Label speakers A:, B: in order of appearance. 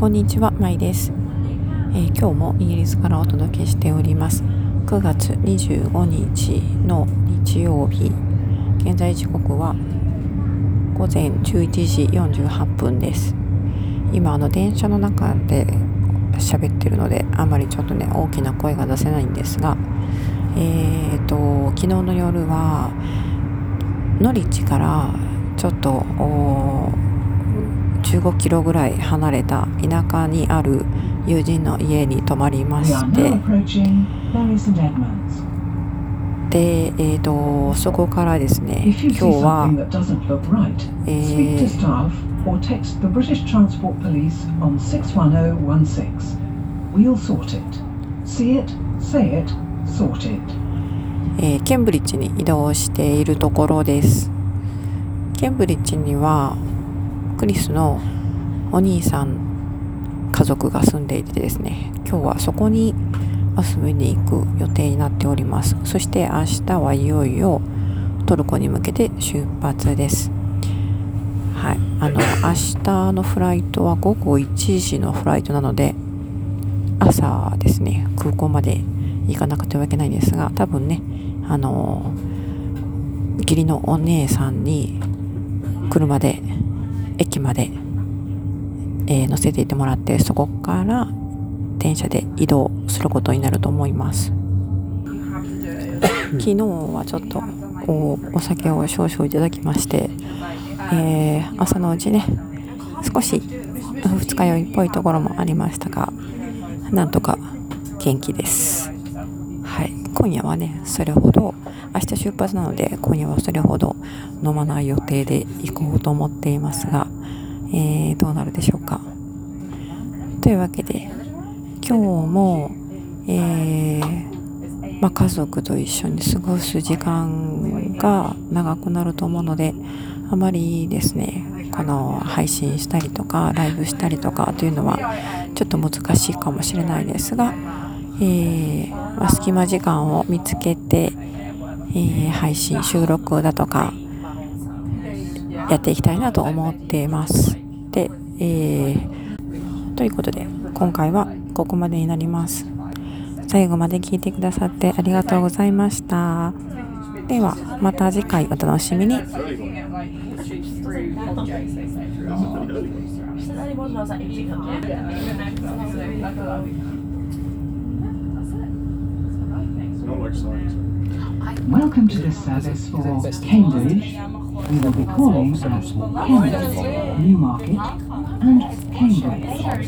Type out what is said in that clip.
A: こんにちは、まいです、えー、今日もイギリスからお届けしております。9月25日の日曜日。現在時刻は午前11時48分です。今あの電車の中で喋ってるのであんまりちょっとね大きな声が出せないんですがえーと昨日の夜はノリッチからちょっと15キロぐらい離れた田舎にある友人の家に泊まりまして。で、えーと、そこからですね今日は、えー、えー、ケンブリッジに移動しているところです。ケンブリッジにはクリスのお兄さん家族が住んでいてですね今日はそこに遊びに行く予定になっております。そして明日はいよいよトルコに向けて出発です。はい。あの明日のフライトは午後1時のフライトなので朝ですね空港まで行かなくてはいけないんですが多分ねあの義理のお姉さんに車で駅まで、えー、乗せていってもらってそこから電車で移動することになると思います。昨日はちょっとおお酒を少々いただきまして、えー、朝のうちね少し二日酔いっぽいところもありましたがなんとか元気です。はい。今夜はねそれほど明日出発なので今夜はそれほど飲まない予定で行こうと思っていますが、えー、どうなるでしょうか。というわけで今日も、えー、まあ、家族と一緒に過ごす時間が長くなると思うのであまりですねこの配信したりとかライブしたりとかというのはちょっと難しいかもしれないですが、えー、まあ、隙間時間を見つけてえ、配信収録だとかやっていきたいなと思っています。で、えー、ということで今回はここまでになります。最後まで聞いてくださってありがとうございました。ではまた次回お楽しみに。Welcome to this service for Cambridge. We will be calling at Cambridge, Newmarket, and Cambridge.